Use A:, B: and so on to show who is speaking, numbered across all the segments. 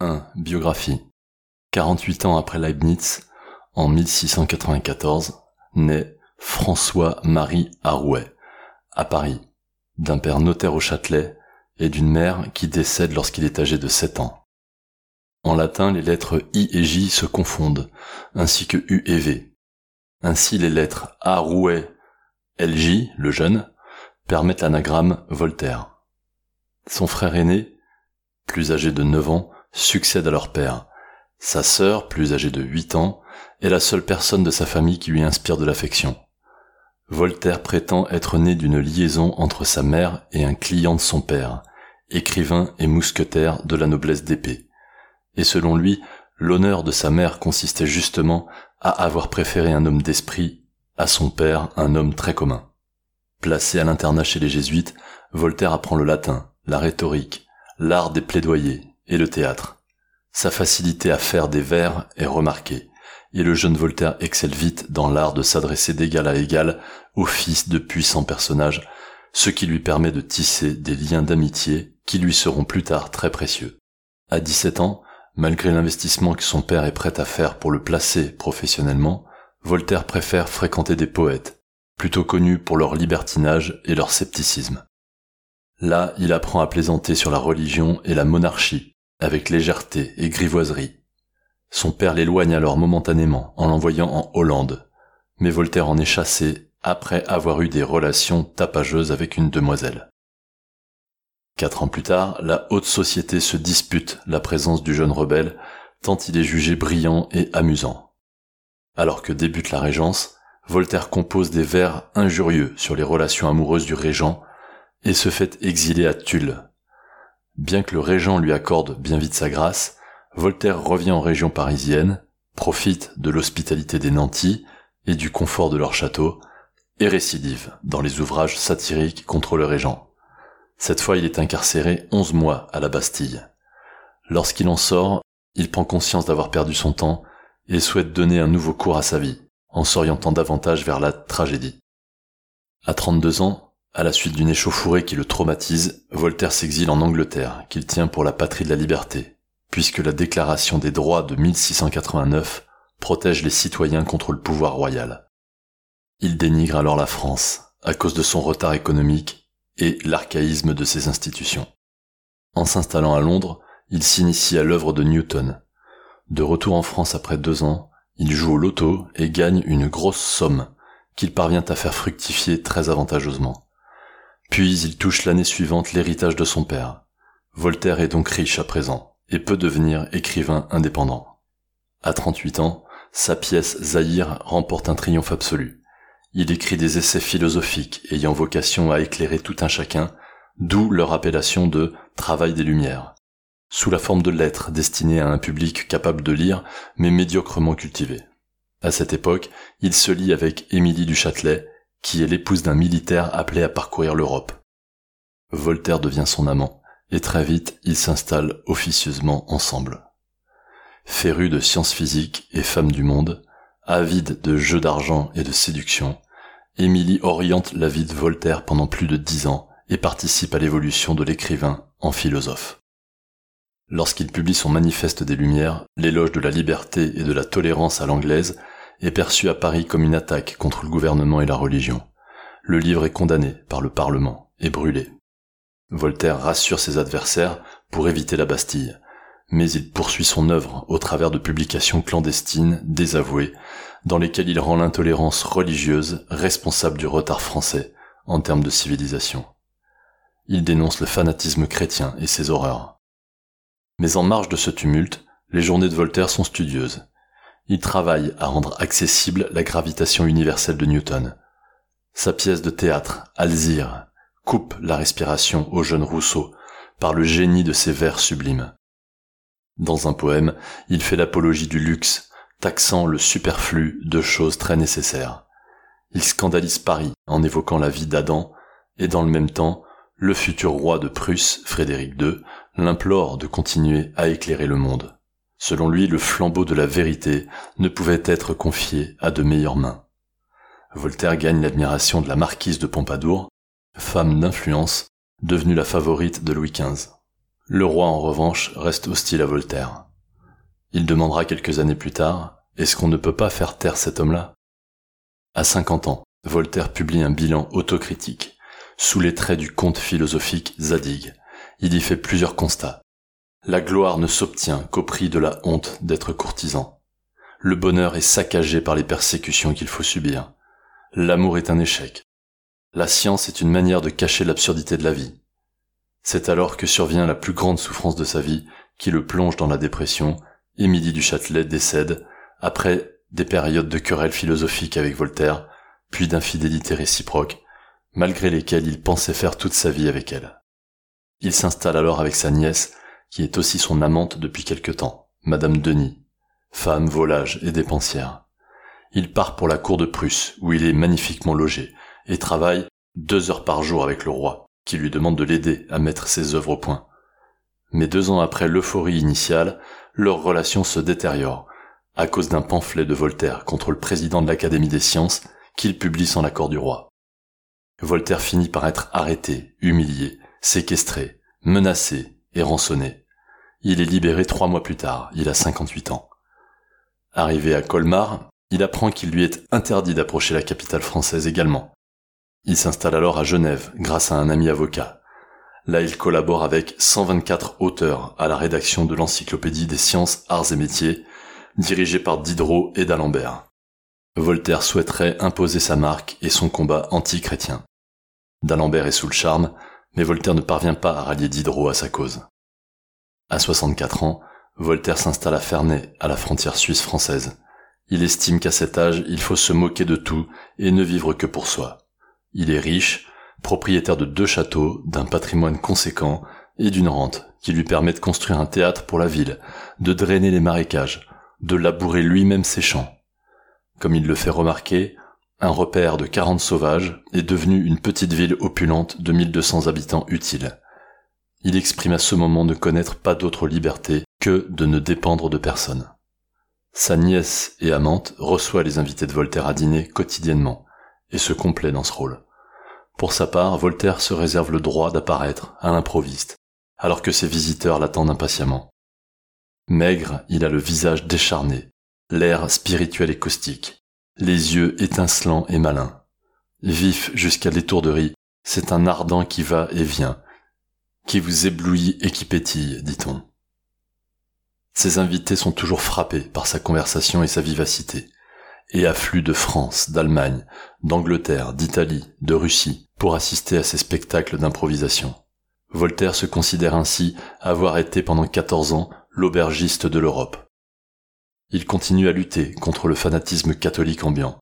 A: 1. Biographie 48 ans après Leibniz, en 1694, naît François-Marie Arouet, à Paris, d'un père notaire au Châtelet et d'une mère qui décède lorsqu'il est âgé de 7 ans. En latin, les lettres I et J se confondent, ainsi que U et V. Ainsi, les lettres Arouet, LJ, le jeune, permettent l'anagramme Voltaire. Son frère aîné, plus âgé de 9 ans, succède à leur père. Sa sœur, plus âgée de 8 ans, est la seule personne de sa famille qui lui inspire de l'affection. Voltaire prétend être né d'une liaison entre sa mère et un client de son père, écrivain et mousquetaire de la noblesse d'épée. Et selon lui, l'honneur de sa mère consistait justement à avoir préféré un homme d'esprit à son père, un homme très commun. Placé à l'internat chez les jésuites, Voltaire apprend le latin, la rhétorique, l'art des plaidoyers, et le théâtre. Sa facilité à faire des vers est remarquée, et le jeune Voltaire excelle vite dans l'art de s'adresser d'égal à égal aux fils de puissants personnages, ce qui lui permet de tisser des liens d'amitié qui lui seront plus tard très précieux. À 17 ans, malgré l'investissement que son père est prêt à faire pour le placer professionnellement, Voltaire préfère fréquenter des poètes, plutôt connus pour leur libertinage et leur scepticisme. Là, il apprend à plaisanter sur la religion et la monarchie, avec légèreté et grivoiserie. Son père l'éloigne alors momentanément en l'envoyant en Hollande, mais Voltaire en est chassé après avoir eu des relations tapageuses avec une demoiselle. Quatre ans plus tard, la haute société se dispute la présence du jeune rebelle, tant il est jugé brillant et amusant. Alors que débute la Régence, Voltaire compose des vers injurieux sur les relations amoureuses du régent et se fait exiler à Tulle, Bien que le régent lui accorde bien vite sa grâce, Voltaire revient en région parisienne, profite de l'hospitalité des nantis et du confort de leur château, et récidive dans les ouvrages satiriques contre le régent. Cette fois, il est incarcéré onze mois à la Bastille. Lorsqu'il en sort, il prend conscience d'avoir perdu son temps et souhaite donner un nouveau cours à sa vie, en s'orientant davantage vers la tragédie. À 32 ans, à la suite d'une échauffourée qui le traumatise, Voltaire s'exile en Angleterre, qu'il tient pour la patrie de la liberté, puisque la Déclaration des droits de 1689 protège les citoyens contre le pouvoir royal. Il dénigre alors la France, à cause de son retard économique et l'archaïsme de ses institutions. En s'installant à Londres, il s'initie à l'œuvre de Newton. De retour en France après deux ans, il joue au loto et gagne une grosse somme qu'il parvient à faire fructifier très avantageusement. Puis il touche l'année suivante l'héritage de son père. Voltaire est donc riche à présent et peut devenir écrivain indépendant. À 38 ans, sa pièce Zahir remporte un triomphe absolu. Il écrit des essais philosophiques ayant vocation à éclairer tout un chacun, d'où leur appellation de travail des lumières, sous la forme de lettres destinées à un public capable de lire mais médiocrement cultivé. À cette époque, il se lie avec Émilie du Châtelet, qui est l'épouse d'un militaire appelé à parcourir l'Europe. Voltaire devient son amant, et très vite ils s'installent officieusement ensemble. Féru de sciences physiques et femme du monde, avide de jeux d'argent et de séduction, Émilie oriente la vie de Voltaire pendant plus de dix ans et participe à l'évolution de l'écrivain en philosophe. Lorsqu'il publie son manifeste des Lumières, l'éloge de la liberté et de la tolérance à l'anglaise, est perçu à Paris comme une attaque contre le gouvernement et la religion. Le livre est condamné par le Parlement et brûlé. Voltaire rassure ses adversaires pour éviter la Bastille, mais il poursuit son œuvre au travers de publications clandestines, désavouées, dans lesquelles il rend l'intolérance religieuse responsable du retard français en termes de civilisation. Il dénonce le fanatisme chrétien et ses horreurs. Mais en marge de ce tumulte, les journées de Voltaire sont studieuses. Il travaille à rendre accessible la gravitation universelle de Newton. Sa pièce de théâtre, Alzire, coupe la respiration au jeune Rousseau par le génie de ses vers sublimes. Dans un poème, il fait l'apologie du luxe, taxant le superflu de choses très nécessaires. Il scandalise Paris en évoquant la vie d'Adam, et dans le même temps, le futur roi de Prusse, Frédéric II, l'implore de continuer à éclairer le monde. Selon lui, le flambeau de la vérité ne pouvait être confié à de meilleures mains. Voltaire gagne l'admiration de la marquise de Pompadour, femme d'influence, devenue la favorite de Louis XV. Le roi, en revanche, reste hostile à Voltaire. Il demandera quelques années plus tard, est-ce qu'on ne peut pas faire taire cet homme-là? À 50 ans, Voltaire publie un bilan autocritique, sous les traits du conte philosophique Zadig. Il y fait plusieurs constats. La gloire ne s'obtient qu'au prix de la honte d'être courtisan. Le bonheur est saccagé par les persécutions qu'il faut subir. L'amour est un échec. La science est une manière de cacher l'absurdité de la vie. C'est alors que survient la plus grande souffrance de sa vie, qui le plonge dans la dépression, Émilie du Châtelet décède, après des périodes de querelles philosophiques avec Voltaire, puis d'infidélité réciproque, malgré lesquelles il pensait faire toute sa vie avec elle. Il s'installe alors avec sa nièce, qui est aussi son amante depuis quelque temps, Madame Denis, femme volage et dépensière. Il part pour la cour de Prusse, où il est magnifiquement logé, et travaille deux heures par jour avec le roi, qui lui demande de l'aider à mettre ses œuvres au point. Mais deux ans après l'euphorie initiale, leur relation se détériore, à cause d'un pamphlet de Voltaire contre le président de l'Académie des sciences qu'il publie sans l'accord du roi. Voltaire finit par être arrêté, humilié, séquestré, menacé et rançonné. Il est libéré trois mois plus tard, il a 58 ans. Arrivé à Colmar, il apprend qu'il lui est interdit d'approcher la capitale française également. Il s'installe alors à Genève grâce à un ami avocat. Là, il collabore avec 124 auteurs à la rédaction de l'Encyclopédie des sciences, arts et métiers, dirigée par Diderot et d'Alembert. Voltaire souhaiterait imposer sa marque et son combat anti-chrétien. D'Alembert est sous le charme, mais Voltaire ne parvient pas à rallier Diderot à sa cause. À 64 ans, Voltaire s'installe à Ferney, à la frontière suisse-française. Il estime qu'à cet âge, il faut se moquer de tout et ne vivre que pour soi. Il est riche, propriétaire de deux châteaux, d'un patrimoine conséquent et d'une rente qui lui permet de construire un théâtre pour la ville, de drainer les marécages, de labourer lui-même ses champs. Comme il le fait remarquer, un repère de 40 sauvages est devenu une petite ville opulente de 1200 habitants utiles. Il exprime à ce moment ne connaître pas d'autre liberté que de ne dépendre de personne. Sa nièce et amante reçoit les invités de Voltaire à dîner quotidiennement et se complaît dans ce rôle. Pour sa part, Voltaire se réserve le droit d'apparaître à l'improviste, alors que ses visiteurs l'attendent impatiemment. Maigre, il a le visage décharné, l'air spirituel et caustique, les yeux étincelants et malins. Vif jusqu'à l'étourderie, c'est un ardent qui va et vient, qui vous éblouit et qui pétille, dit-on. Ses invités sont toujours frappés par sa conversation et sa vivacité, et affluent de France, d'Allemagne, d'Angleterre, d'Italie, de Russie, pour assister à ces spectacles d'improvisation. Voltaire se considère ainsi avoir été pendant 14 ans l'aubergiste de l'Europe. Il continue à lutter contre le fanatisme catholique ambiant.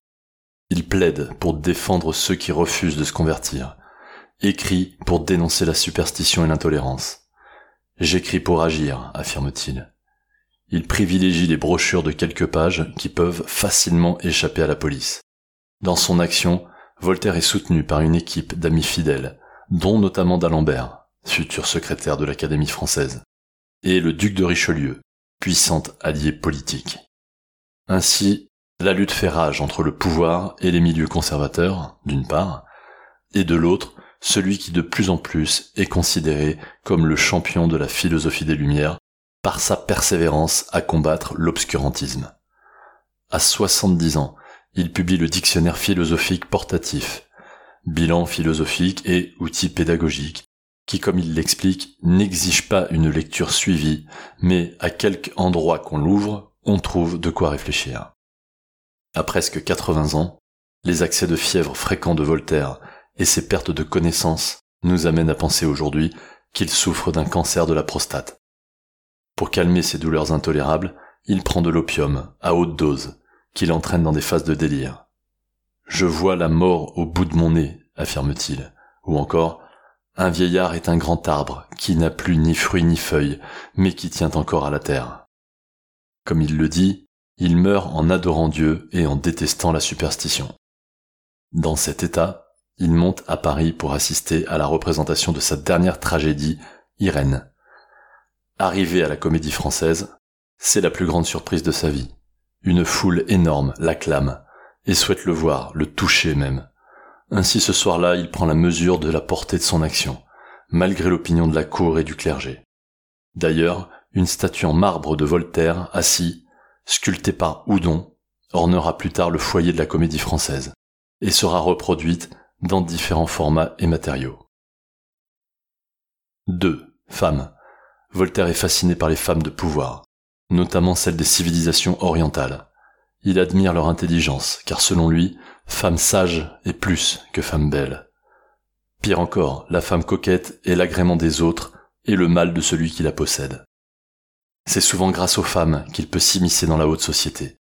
A: Il plaide pour défendre ceux qui refusent de se convertir, écrit pour dénoncer la superstition et l'intolérance. J'écris pour agir, affirme-t-il. Il privilégie les brochures de quelques pages qui peuvent facilement échapper à la police. Dans son action, Voltaire est soutenu par une équipe d'amis fidèles, dont notamment d'Alembert, futur secrétaire de l'Académie française, et le duc de Richelieu, puissante alliée politique. Ainsi, la lutte fait rage entre le pouvoir et les milieux conservateurs, d'une part, et de l'autre, celui qui de plus en plus est considéré comme le champion de la philosophie des Lumières par sa persévérance à combattre l'obscurantisme. À 70 ans, il publie le dictionnaire philosophique portatif, bilan philosophique et outil pédagogique, qui, comme il l'explique, n'exige pas une lecture suivie, mais à quelque endroit qu'on l'ouvre, on trouve de quoi réfléchir. À presque 80 ans, les accès de fièvre fréquents de Voltaire et ses pertes de connaissances nous amènent à penser aujourd'hui qu'il souffre d'un cancer de la prostate. Pour calmer ses douleurs intolérables, il prend de l'opium, à haute dose, qui l'entraîne dans des phases de délire. Je vois la mort au bout de mon nez, affirme-t-il. Ou encore, un vieillard est un grand arbre qui n'a plus ni fruits ni feuilles, mais qui tient encore à la terre. Comme il le dit, il meurt en adorant Dieu et en détestant la superstition. Dans cet état, il monte à Paris pour assister à la représentation de sa dernière tragédie, Irène. Arrivé à la comédie française, c'est la plus grande surprise de sa vie. Une foule énorme l'acclame et souhaite le voir, le toucher même. Ainsi ce soir-là, il prend la mesure de la portée de son action, malgré l'opinion de la cour et du clergé. D'ailleurs, une statue en marbre de Voltaire, assis, sculptée par Houdon, ornera plus tard le foyer de la comédie française, et sera reproduite dans différents formats et matériaux. 2. Femmes. Voltaire est fasciné par les femmes de pouvoir, notamment celles des civilisations orientales. Il admire leur intelligence, car selon lui, femme sage est plus que femme belle. Pire encore, la femme coquette est l'agrément des autres et le mal de celui qui la possède. C'est souvent grâce aux femmes qu'il peut s'immiscer dans la haute société.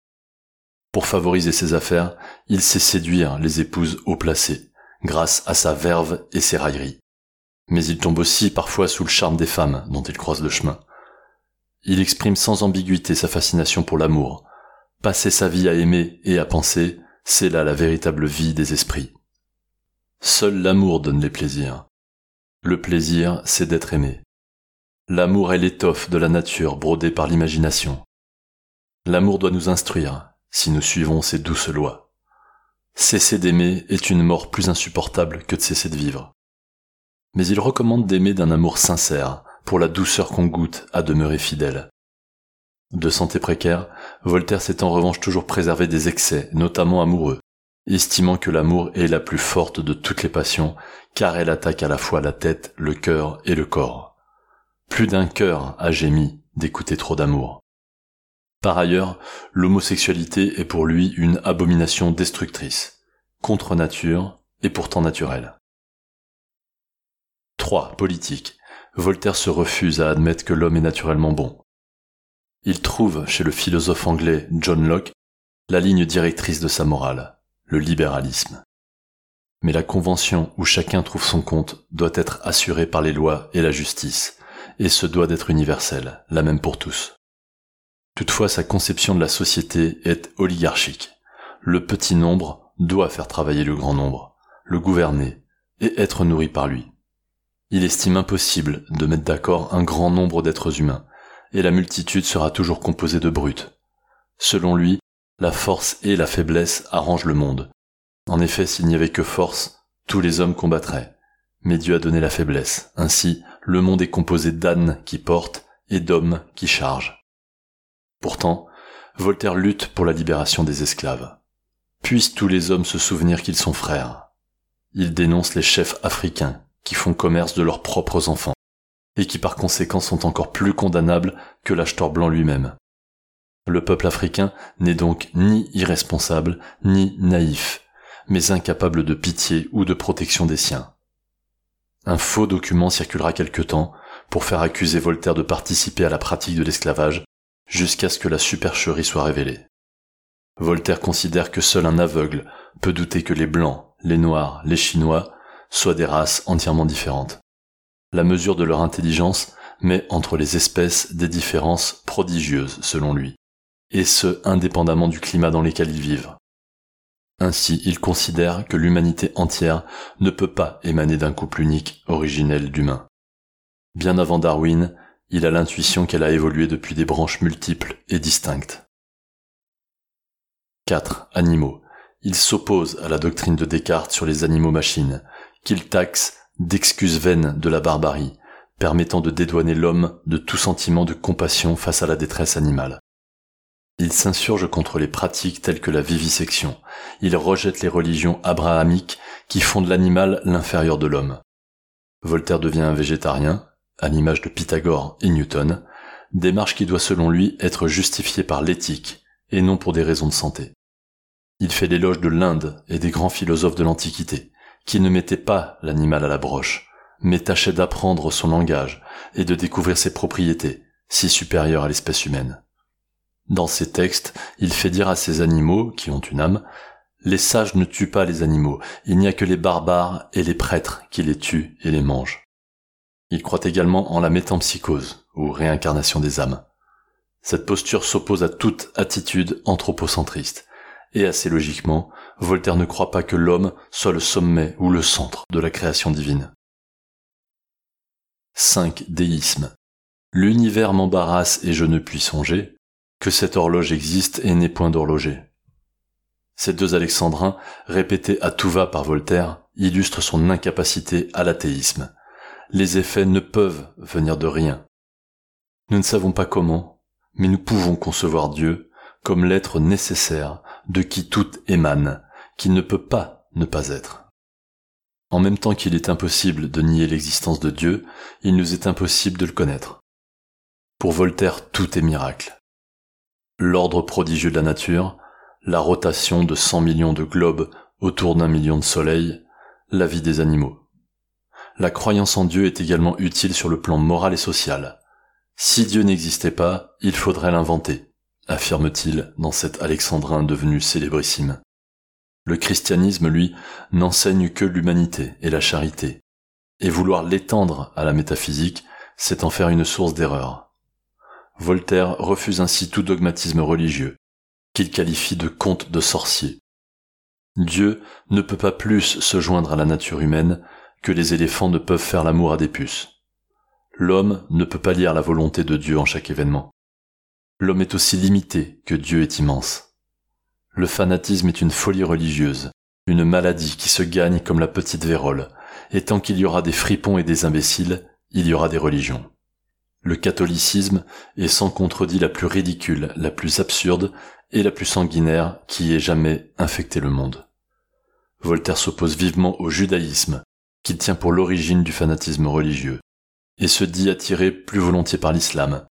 A: Pour favoriser ses affaires, il sait séduire les épouses haut placées, grâce à sa verve et ses railleries. Mais il tombe aussi parfois sous le charme des femmes dont il croise le chemin. Il exprime sans ambiguïté sa fascination pour l'amour. Passer sa vie à aimer et à penser, c'est là la véritable vie des esprits. Seul l'amour donne les plaisirs. Le plaisir, c'est d'être aimé. L'amour est l'étoffe de la nature brodée par l'imagination. L'amour doit nous instruire, si nous suivons ses douces lois. Cesser d'aimer est une mort plus insupportable que de cesser de vivre. Mais il recommande d'aimer d'un amour sincère, pour la douceur qu'on goûte à demeurer fidèle. De santé précaire, Voltaire s'est en revanche toujours préservé des excès, notamment amoureux, estimant que l'amour est la plus forte de toutes les passions, car elle attaque à la fois la tête, le cœur et le corps. Plus d'un cœur a gémi d'écouter trop d'amour. Par ailleurs, l'homosexualité est pour lui une abomination destructrice, contre nature et pourtant naturelle. 3. Politique. Voltaire se refuse à admettre que l'homme est naturellement bon. Il trouve chez le philosophe anglais John Locke la ligne directrice de sa morale, le libéralisme. Mais la convention où chacun trouve son compte doit être assurée par les lois et la justice, et ce doit d'être universel, la même pour tous. Toutefois, sa conception de la société est oligarchique. Le petit nombre doit faire travailler le grand nombre, le gouverner, et être nourri par lui. Il estime impossible de mettre d'accord un grand nombre d'êtres humains, et la multitude sera toujours composée de brutes. Selon lui, la force et la faiblesse arrangent le monde. En effet, s'il n'y avait que force, tous les hommes combattraient. Mais Dieu a donné la faiblesse. Ainsi, le monde est composé d'ânes qui portent et d'hommes qui chargent. Pourtant, Voltaire lutte pour la libération des esclaves. Puissent tous les hommes se souvenir qu'ils sont frères. Il dénonce les chefs africains qui font commerce de leurs propres enfants, et qui par conséquent sont encore plus condamnables que l'acheteur blanc lui-même. Le peuple africain n'est donc ni irresponsable, ni naïf, mais incapable de pitié ou de protection des siens. Un faux document circulera quelque temps pour faire accuser Voltaire de participer à la pratique de l'esclavage jusqu'à ce que la supercherie soit révélée. Voltaire considère que seul un aveugle peut douter que les blancs, les noirs, les chinois soient des races entièrement différentes. La mesure de leur intelligence met entre les espèces des différences prodigieuses selon lui, et ce indépendamment du climat dans lequel ils vivent. Ainsi, il considère que l'humanité entière ne peut pas émaner d'un couple unique originel d'humains. Bien avant Darwin, il a l'intuition qu'elle a évolué depuis des branches multiples et distinctes. 4. Animaux. Il s'oppose à la doctrine de Descartes sur les animaux-machines, qu'il taxe d'excuses vaines de la barbarie, permettant de dédouaner l'homme de tout sentiment de compassion face à la détresse animale. Il s'insurge contre les pratiques telles que la vivisection. Il rejette les religions abrahamiques qui font de l'animal l'inférieur de l'homme. Voltaire devient un végétarien, à l'image de Pythagore et Newton, démarche qui doit selon lui être justifiée par l'éthique et non pour des raisons de santé. Il fait l'éloge de l'Inde et des grands philosophes de l'Antiquité, qui ne mettait pas l'animal à la broche, mais tâchait d'apprendre son langage et de découvrir ses propriétés, si supérieures à l'espèce humaine. Dans ses textes, il fait dire à ces animaux, qui ont une âme, les sages ne tuent pas les animaux, il n'y a que les barbares et les prêtres qui les tuent et les mangent. Il croit également en la métampsychose, ou réincarnation des âmes. Cette posture s'oppose à toute attitude anthropocentriste, et assez logiquement, Voltaire ne croit pas que l'homme soit le sommet ou le centre de la création divine. 5. Déisme. L'univers m'embarrasse et je ne puis songer que cette horloge existe et n'est point d'horloger. Ces deux alexandrins, répétés à tout va par Voltaire, illustrent son incapacité à l'athéisme. Les effets ne peuvent venir de rien. Nous ne savons pas comment, mais nous pouvons concevoir Dieu comme l'être nécessaire de qui tout émane, qui ne peut pas ne pas être. En même temps qu'il est impossible de nier l'existence de Dieu, il nous est impossible de le connaître. Pour Voltaire, tout est miracle. L'ordre prodigieux de la nature, la rotation de 100 millions de globes autour d'un million de soleils, la vie des animaux. La croyance en Dieu est également utile sur le plan moral et social. Si Dieu n'existait pas, il faudrait l'inventer, affirme-t-il dans cet alexandrin devenu célébrissime. Le christianisme, lui, n'enseigne que l'humanité et la charité. Et vouloir l'étendre à la métaphysique, c'est en faire une source d'erreur. Voltaire refuse ainsi tout dogmatisme religieux, qu'il qualifie de conte de sorcier. Dieu ne peut pas plus se joindre à la nature humaine que les éléphants ne peuvent faire l'amour à des puces. L'homme ne peut pas lire la volonté de Dieu en chaque événement. L'homme est aussi limité que Dieu est immense. Le fanatisme est une folie religieuse, une maladie qui se gagne comme la petite vérole, et tant qu'il y aura des fripons et des imbéciles, il y aura des religions. Le catholicisme est sans contredit la plus ridicule, la plus absurde et la plus sanguinaire qui ait jamais infecté le monde. Voltaire s'oppose vivement au judaïsme, qu'il tient pour l'origine du fanatisme religieux, et se dit attiré plus volontiers par l'islam,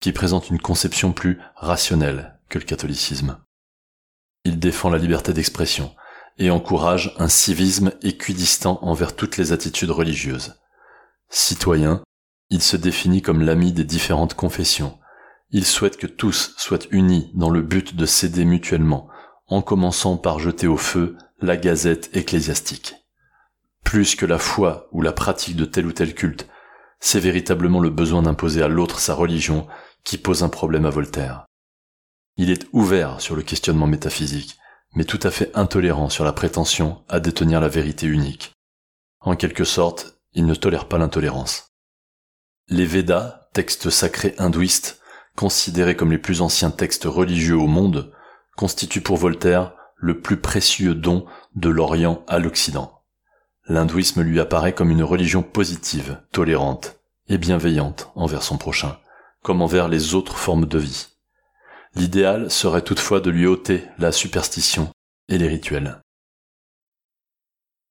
A: qui présente une conception plus rationnelle que le catholicisme. Il défend la liberté d'expression et encourage un civisme équidistant envers toutes les attitudes religieuses. Citoyen, il se définit comme l'ami des différentes confessions. Il souhaite que tous soient unis dans le but de s'aider mutuellement, en commençant par jeter au feu la gazette ecclésiastique. Plus que la foi ou la pratique de tel ou tel culte, c'est véritablement le besoin d'imposer à l'autre sa religion qui pose un problème à Voltaire. Il est ouvert sur le questionnement métaphysique, mais tout à fait intolérant sur la prétention à détenir la vérité unique. En quelque sorte, il ne tolère pas l'intolérance. Les Védas, textes sacrés hindouistes, considérés comme les plus anciens textes religieux au monde, constituent pour Voltaire le plus précieux don de l'Orient à l'Occident. L'hindouisme lui apparaît comme une religion positive, tolérante et bienveillante envers son prochain, comme envers les autres formes de vie. L'idéal serait toutefois de lui ôter la superstition et les rituels.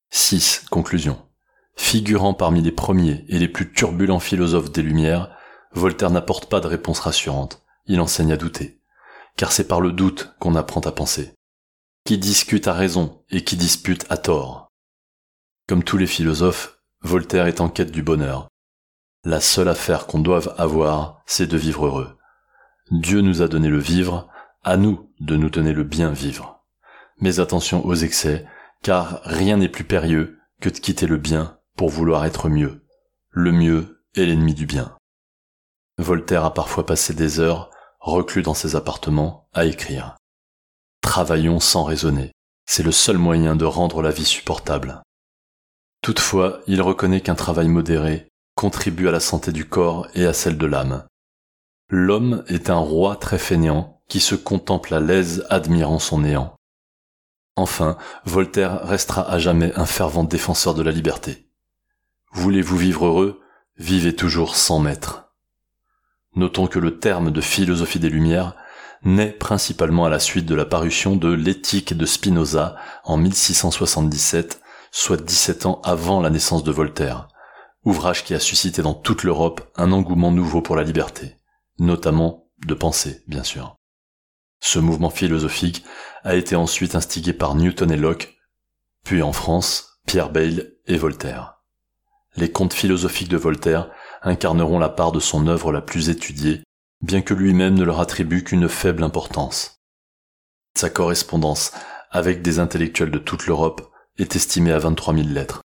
A: 6. Conclusion. Figurant parmi les premiers et les plus turbulents philosophes des Lumières, Voltaire n'apporte pas de réponse rassurante, il enseigne à douter. Car c'est par le doute qu'on apprend à penser. Qui discute a raison et qui dispute a tort. Comme tous les philosophes, Voltaire est en quête du bonheur. La seule affaire qu'on doive avoir, c'est de vivre heureux. Dieu nous a donné le vivre, à nous de nous donner le bien vivre. Mais attention aux excès, car rien n'est plus périlleux que de quitter le bien pour vouloir être mieux. Le mieux est l'ennemi du bien. Voltaire a parfois passé des heures, reclus dans ses appartements, à écrire. Travaillons sans raisonner. C'est le seul moyen de rendre la vie supportable. Toutefois, il reconnaît qu'un travail modéré contribue à la santé du corps et à celle de l'âme, L'homme est un roi très fainéant qui se contemple à l'aise admirant son néant. Enfin, Voltaire restera à jamais un fervent défenseur de la liberté. Voulez-vous vivre heureux? Vivez toujours sans maître. Notons que le terme de philosophie des Lumières naît principalement à la suite de la parution de l'éthique de Spinoza en 1677, soit 17 ans avant la naissance de Voltaire, ouvrage qui a suscité dans toute l'Europe un engouement nouveau pour la liberté notamment de pensée, bien sûr. Ce mouvement philosophique a été ensuite instigé par Newton et Locke, puis en France, Pierre Bayle et Voltaire. Les contes philosophiques de Voltaire incarneront la part de son œuvre la plus étudiée, bien que lui-même ne leur attribue qu'une faible importance. Sa correspondance avec des intellectuels de toute l'Europe est estimée à 23 000 lettres,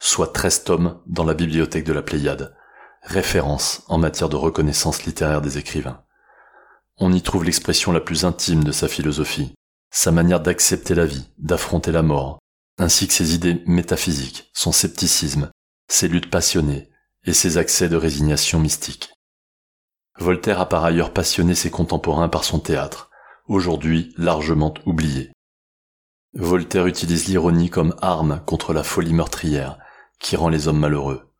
A: soit 13 tomes dans la bibliothèque de la Pléiade, référence en matière de reconnaissance littéraire des écrivains. On y trouve l'expression la plus intime de sa philosophie, sa manière d'accepter la vie, d'affronter la mort, ainsi que ses idées métaphysiques, son scepticisme, ses luttes passionnées et ses accès de résignation mystique. Voltaire a par ailleurs passionné ses contemporains par son théâtre, aujourd'hui largement oublié. Voltaire utilise l'ironie comme arme contre la folie meurtrière qui rend les hommes malheureux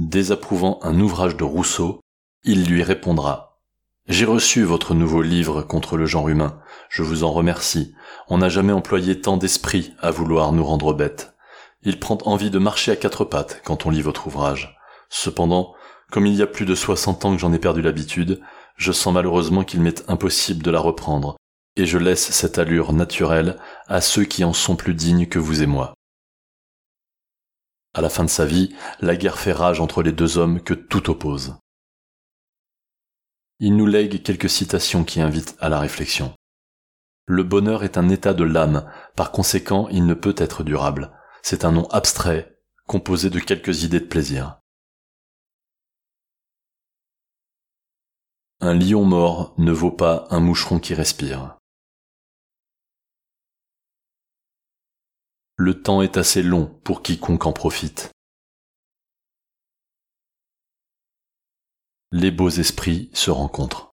A: désapprouvant un ouvrage de Rousseau, il lui répondra. J'ai reçu votre nouveau livre contre le genre humain. Je vous en remercie. On n'a jamais employé tant d'esprit à vouloir nous rendre bêtes. Il prend envie de marcher à quatre pattes quand on lit votre ouvrage. Cependant, comme il y a plus de soixante ans que j'en ai perdu l'habitude, je sens malheureusement qu'il m'est impossible de la reprendre, et je laisse cette allure naturelle à ceux qui en sont plus dignes que vous et moi. À la fin de sa vie, la guerre fait rage entre les deux hommes que tout oppose. Il nous lègue quelques citations qui invitent à la réflexion. Le bonheur est un état de l'âme, par conséquent il ne peut être durable. C'est un nom abstrait, composé de quelques idées de plaisir. Un lion mort ne vaut pas un moucheron qui respire. Le temps est assez long pour quiconque en profite. Les beaux esprits se rencontrent.